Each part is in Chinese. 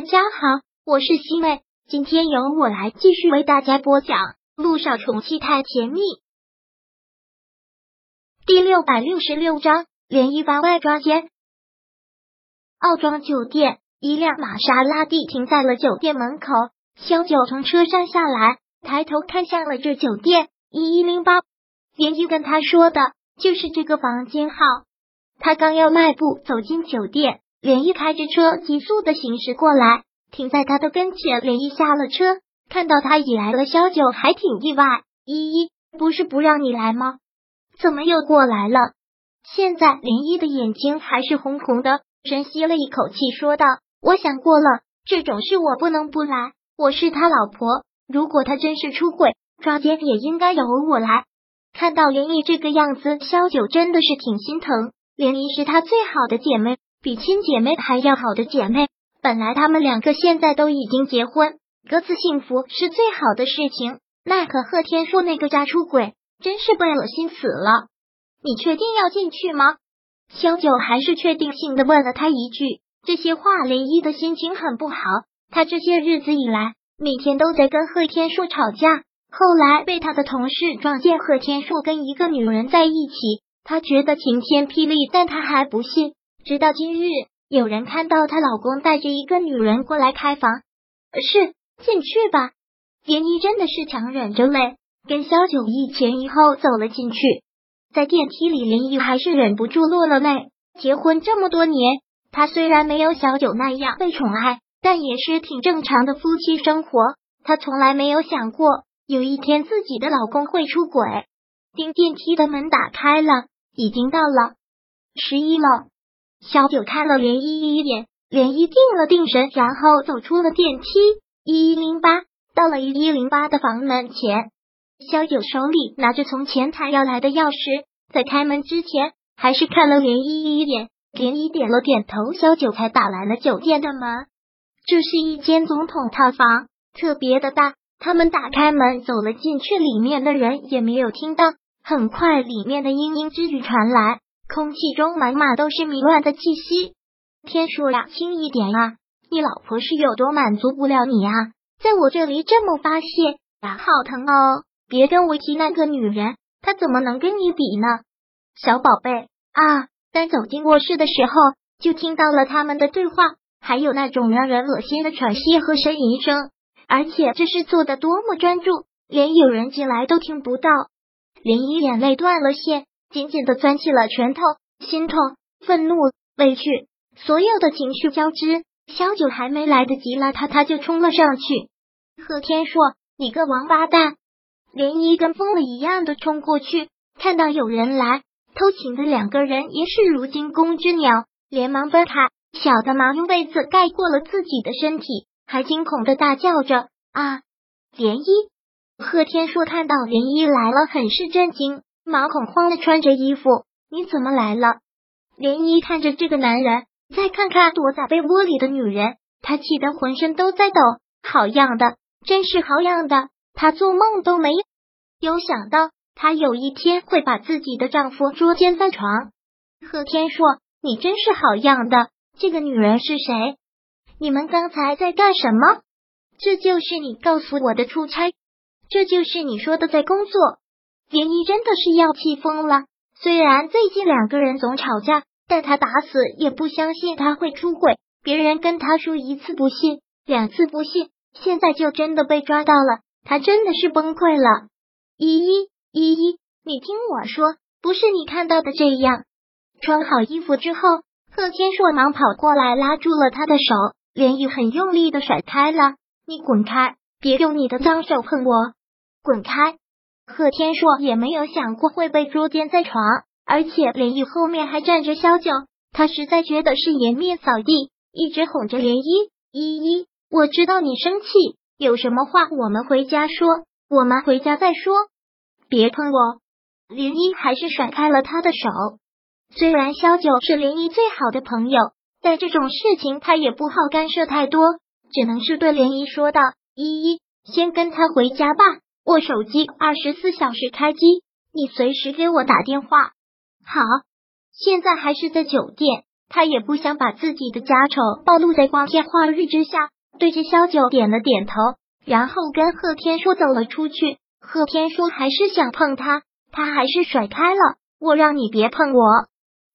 大家好，我是西妹，今天由我来继续为大家播讲《路上宠妻太甜蜜》第六百六十六章：连一番外抓奸。奥庄酒店，一辆玛莎拉蒂停在了酒店门口。萧九从车上下来，抬头看向了这酒店一一零八。连一跟他说的就是这个房间号。他刚要迈步走进酒店。连毅开着车急速的行驶过来，停在他的跟前。连毅下了车，看到他已来了，萧九还挺意外。依依，不是不让你来吗？怎么又过来了？现在连毅的眼睛还是红红的，深吸了一口气，说道：“我想过了，这种事我不能不来。我是他老婆，如果他真是出轨抓奸，也应该由我来。”看到连毅这个样子，萧九真的是挺心疼。连毅是他最好的姐妹。比亲姐妹还要好的姐妹，本来他们两个现在都已经结婚，各自幸福是最好的事情。奈何贺天硕那个渣出轨，真是被恶心死了。你确定要进去吗？萧九还是确定性的问了他一句。这些话，林一的心情很不好。他这些日子以来，每天都在跟贺天硕吵架，后来被他的同事撞见贺天硕跟一个女人在一起，他觉得晴天霹雳，但他还不信。直到今日，有人看到她老公带着一个女人过来开房，是进去吧？连依真的是强忍着泪，跟萧九一前一后走了进去。在电梯里，连依还是忍不住落了泪。结婚这么多年，她虽然没有小九那样被宠爱，但也是挺正常的夫妻生活。她从来没有想过有一天自己的老公会出轨。电电梯的门打开了，已经到了十一楼。小九看了连依依一眼，连依定了定神，然后走出了电梯。一一零八到了一一零八的房门前，小九手里拿着从前台要来的钥匙，在开门之前还是看了连依依一眼，连依点了点头，小九才打来了酒店的门。这是一间总统套房，特别的大。他们打开门走了进去，里面的人也没有听到。很快，里面的嘤嘤之语传来。空气中满满都是迷乱的气息。天说呀，轻一点啊！你老婆是有多满足不了你啊？在我这里这么发泄啊，好疼哦！别跟我提那个女人，她怎么能跟你比呢？小宝贝啊！刚走进卧室的时候，就听到了他们的对话，还有那种让人恶心的喘息和呻吟声，而且这是做的多么专注，连有人进来都听不到。林一眼泪断了线。紧紧的攥起了拳头，心痛、愤怒、委屈，所有的情绪交织。萧九还没来得及拉他，他就冲了上去。贺天硕，你个王八蛋！连依跟疯了一样的冲过去，看到有人来偷情的两个人也是如惊弓之鸟，连忙奔开。小的忙用被子盖过了自己的身体，还惊恐的大叫着：“啊！”涟漪。贺天硕看到涟漪来了，很是震惊。毛恐慌的穿着衣服，你怎么来了？涟漪看着这个男人，再看看躲在被窝里的女人，她气得浑身都在抖。好样的，真是好样的！她做梦都没有想到，她有一天会把自己的丈夫捉奸在床。贺天硕，你真是好样的！这个女人是谁？你们刚才在干什么？这就是你告诉我的出差？这就是你说的在工作？连依真的是要气疯了。虽然最近两个人总吵架，但他打死也不相信他会出轨。别人跟他说一次不信，两次不信，现在就真的被抓到了，他真的是崩溃了。依依，依依，你听我说，不是你看到的这样。穿好衣服之后，贺天硕忙跑过来拉住了他的手，连依很用力的甩开了。你滚开，别用你的脏手碰我，滚开。贺天硕也没有想过会被捉奸在床，而且连漪后面还站着萧九，他实在觉得是颜面扫地，一直哄着涟漪。依依，我知道你生气，有什么话我们回家说，我们回家再说，别碰我。涟漪还是甩开了他的手。虽然萧九是涟漪最好的朋友，但这种事情他也不好干涉太多，只能是对涟漪说道：“依依，先跟他回家吧。”我手机二十四小时开机，你随时给我打电话。好，现在还是在酒店，他也不想把自己的家丑暴露在光天化日之下，对着萧九点了点头，然后跟贺天硕走了出去。贺天硕还是想碰他，他还是甩开了，我让你别碰我。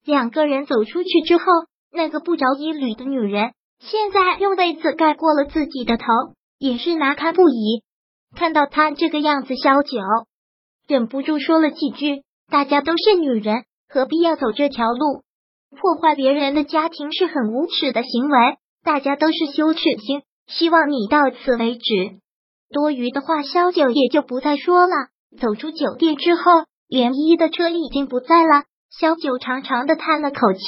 两个人走出去之后，那个不着一缕的女人现在用被子盖过了自己的头，也是难堪不已。看到他这个样子，萧九忍不住说了几句：“大家都是女人，何必要走这条路？破坏别人的家庭是很无耻的行为，大家都是羞耻心。希望你到此为止。”多余的话，萧九也就不再说了。走出酒店之后，涟漪的车已经不在了。萧九长长的叹了口气，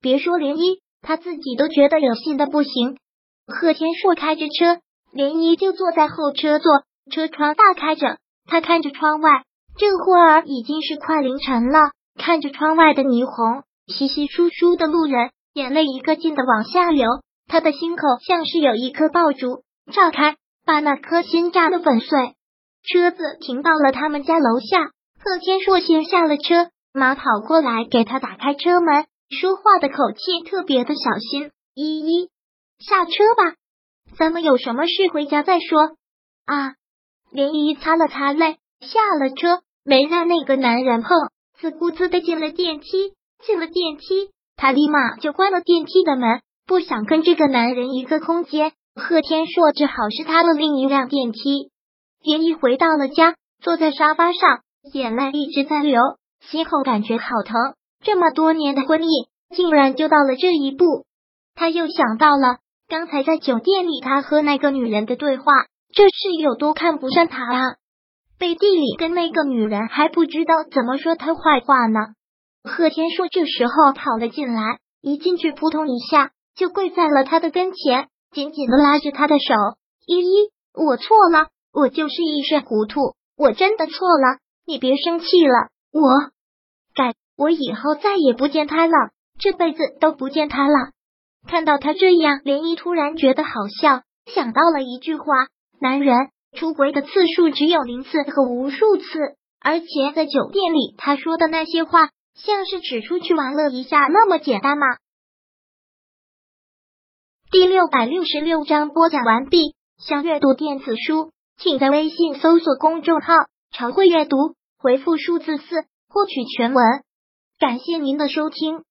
别说涟漪，他自己都觉得恶心的不行。贺天硕开着车，涟漪就坐在后车座，车窗大开着，他看着窗外，这会儿已经是快凌晨了。看着窗外的霓虹，稀稀疏疏的路人，眼泪一个劲的往下流，他的心口像是有一颗爆竹炸开。把那颗心炸得粉碎。车子停到了他们家楼下，贺天硕先下了车，马跑过来给他打开车门，说话的口气特别的小心。依依，下车吧，咱们有什么事回家再说。啊！连依擦了擦泪，下了车，没让那个男人碰，自顾自的进了电梯。进了电梯，他立马就关了电梯的门，不想跟这个男人一个空间。贺天硕只好是他的另一辆电梯。连一回到了家，坐在沙发上，眼泪一直在流，心口感觉好疼。这么多年的婚姻，竟然就到了这一步。他又想到了刚才在酒店里他和那个女人的对话，这是有多看不上他啊！背地里跟那个女人还不知道怎么说他坏话呢。贺天硕这时候跑了进来，一进去扑通一下就跪在了他的跟前。紧紧的拉着他的手，依依，我错了，我就是一时糊涂，我真的错了，你别生气了，我改，我以后再也不见他了，这辈子都不见他了。看到他这样，涟漪突然觉得好笑，想到了一句话：男人出轨的次数只有零次和无数次，而且在酒店里他说的那些话，像是只出去玩乐一下那么简单吗？第六百六十六章播讲完毕。想阅读电子书，请在微信搜索公众号“常会阅读”，回复数字四获取全文。感谢您的收听。